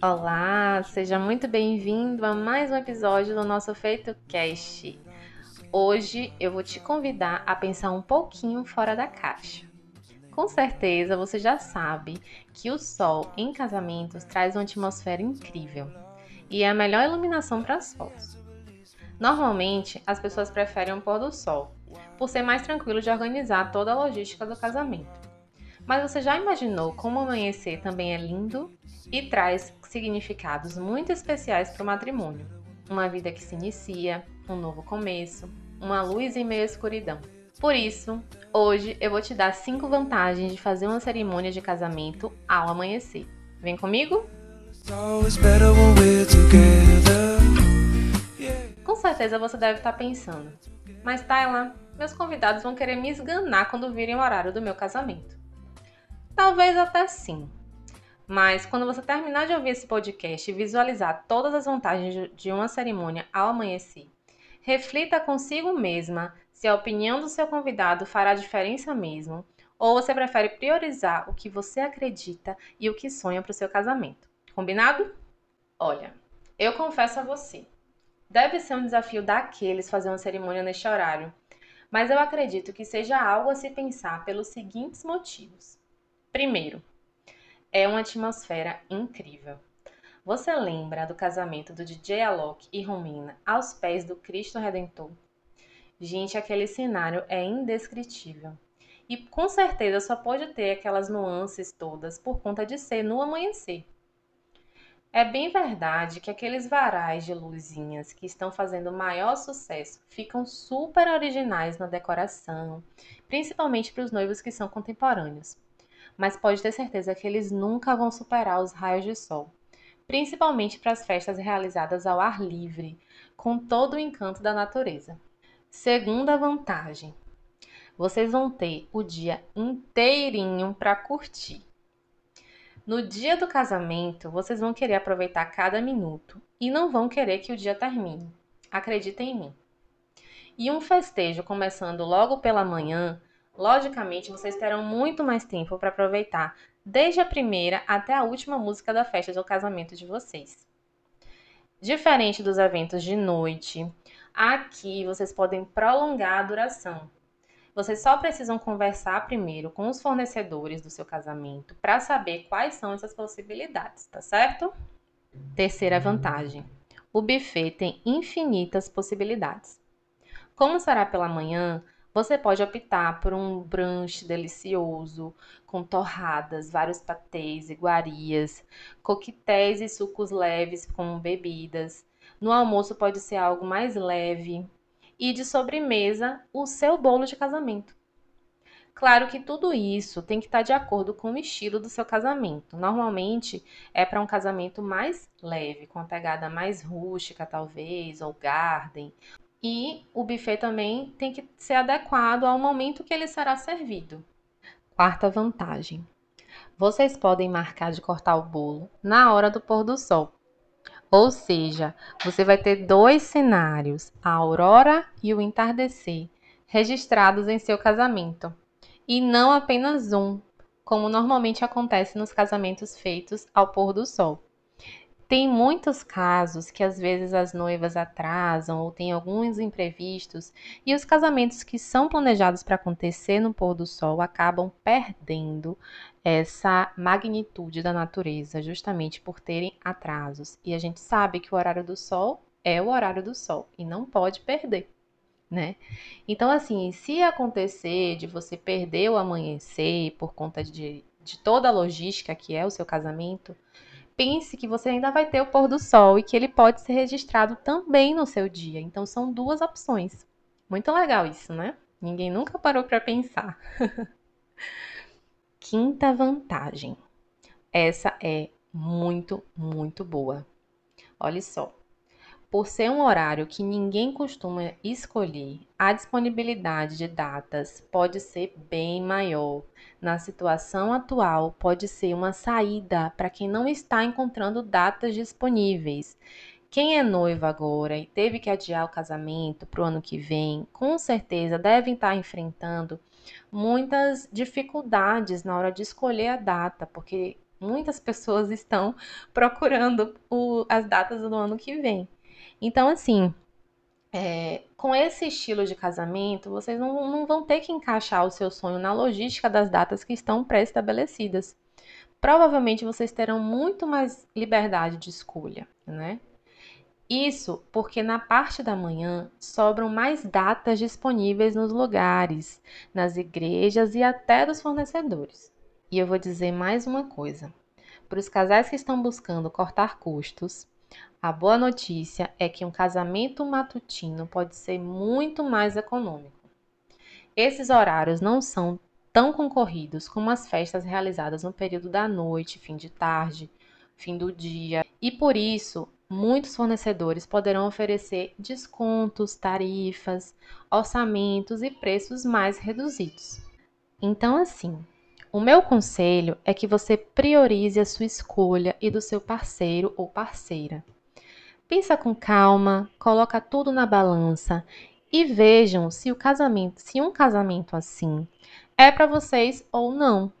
Olá, seja muito bem-vindo a mais um episódio do nosso Feito Cast. Hoje eu vou te convidar a pensar um pouquinho fora da caixa. Com certeza você já sabe que o sol em casamentos traz uma atmosfera incrível e é a melhor iluminação para as fotos. Normalmente as pessoas preferem o pôr do sol, por ser mais tranquilo de organizar toda a logística do casamento. Mas você já imaginou como amanhecer também é lindo e traz significados muito especiais para o matrimônio? Uma vida que se inicia, um novo começo, uma luz em meio à escuridão. Por isso, hoje eu vou te dar 5 vantagens de fazer uma cerimônia de casamento ao amanhecer. Vem comigo? Com certeza você deve estar pensando, mas Tayla, meus convidados vão querer me esganar quando virem o horário do meu casamento. Talvez até sim. Mas quando você terminar de ouvir esse podcast e visualizar todas as vantagens de uma cerimônia ao amanhecer, reflita consigo mesma se a opinião do seu convidado fará diferença mesmo, ou você prefere priorizar o que você acredita e o que sonha para o seu casamento. Combinado? Olha, eu confesso a você, deve ser um desafio daqueles fazer uma cerimônia neste horário, mas eu acredito que seja algo a se pensar pelos seguintes motivos. Primeiro, é uma atmosfera incrível. Você lembra do casamento do DJ Alok e Romina aos pés do Cristo Redentor? Gente, aquele cenário é indescritível. E com certeza só pode ter aquelas nuances todas por conta de ser no amanhecer. É bem verdade que aqueles varais de luzinhas que estão fazendo maior sucesso ficam super originais na decoração, principalmente para os noivos que são contemporâneos mas pode ter certeza que eles nunca vão superar os raios de sol, principalmente para as festas realizadas ao ar livre, com todo o encanto da natureza. Segunda vantagem: vocês vão ter o dia inteirinho para curtir. No dia do casamento, vocês vão querer aproveitar cada minuto e não vão querer que o dia termine. Acreditem em mim. E um festejo começando logo pela manhã Logicamente, vocês terão muito mais tempo para aproveitar, desde a primeira até a última música da festa do casamento de vocês. Diferente dos eventos de noite, aqui vocês podem prolongar a duração. Vocês só precisam conversar primeiro com os fornecedores do seu casamento para saber quais são essas possibilidades, tá certo? Terceira vantagem: o buffet tem infinitas possibilidades. Como será pela manhã, você pode optar por um brunch delicioso, com torradas, vários patês, iguarias, coquetéis e sucos leves com bebidas. No almoço pode ser algo mais leve. E de sobremesa, o seu bolo de casamento. Claro que tudo isso tem que estar de acordo com o estilo do seu casamento. Normalmente é para um casamento mais leve, com a pegada mais rústica, talvez, ou garden, e o buffet também tem que ser adequado ao momento que ele será servido. Quarta vantagem: vocês podem marcar de cortar o bolo na hora do pôr do sol. Ou seja, você vai ter dois cenários, a aurora e o entardecer, registrados em seu casamento, e não apenas um, como normalmente acontece nos casamentos feitos ao pôr do sol. Tem muitos casos que às vezes as noivas atrasam ou tem alguns imprevistos e os casamentos que são planejados para acontecer no pôr do sol acabam perdendo essa magnitude da natureza, justamente por terem atrasos. E a gente sabe que o horário do sol é o horário do sol e não pode perder. Né? Então, assim, se acontecer de você perder o amanhecer por conta de, de toda a logística que é o seu casamento, pense que você ainda vai ter o pôr do sol e que ele pode ser registrado também no seu dia. Então são duas opções. Muito legal isso, né? Ninguém nunca parou para pensar. Quinta vantagem. Essa é muito, muito boa. Olha só. Por ser um horário que ninguém costuma escolher, a disponibilidade de datas pode ser bem maior. Na situação atual, pode ser uma saída para quem não está encontrando datas disponíveis. Quem é noiva agora e teve que adiar o casamento para o ano que vem, com certeza devem estar enfrentando muitas dificuldades na hora de escolher a data, porque Muitas pessoas estão procurando o, as datas do ano que vem. Então, assim, é, com esse estilo de casamento, vocês não, não vão ter que encaixar o seu sonho na logística das datas que estão pré-estabelecidas. Provavelmente vocês terão muito mais liberdade de escolha, né? Isso porque na parte da manhã sobram mais datas disponíveis nos lugares, nas igrejas e até dos fornecedores. E eu vou dizer mais uma coisa: para os casais que estão buscando cortar custos, a boa notícia é que um casamento matutino pode ser muito mais econômico. Esses horários não são tão concorridos como as festas realizadas no período da noite, fim de tarde, fim do dia, e por isso muitos fornecedores poderão oferecer descontos, tarifas, orçamentos e preços mais reduzidos. Então, assim, o meu conselho é que você priorize a sua escolha e do seu parceiro ou parceira. Pensa com calma, coloca tudo na balança e vejam se o casamento, se um casamento assim é para vocês ou não.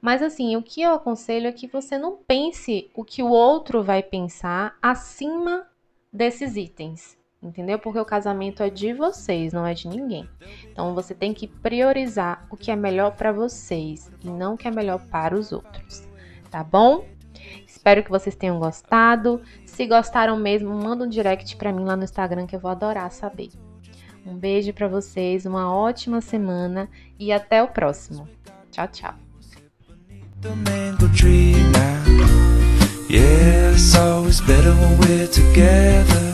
Mas assim, o que eu aconselho é que você não pense o que o outro vai pensar acima desses itens, entendeu? Porque o casamento é de vocês, não é de ninguém. Então você tem que priorizar o que é melhor para vocês e não o que é melhor para os outros, tá bom? Espero que vocês tenham gostado. Se gostaram mesmo, manda um direct para mim lá no Instagram que eu vou adorar saber. Um beijo para vocês, uma ótima semana e até o próximo. Tchau, tchau. Always better when we're together.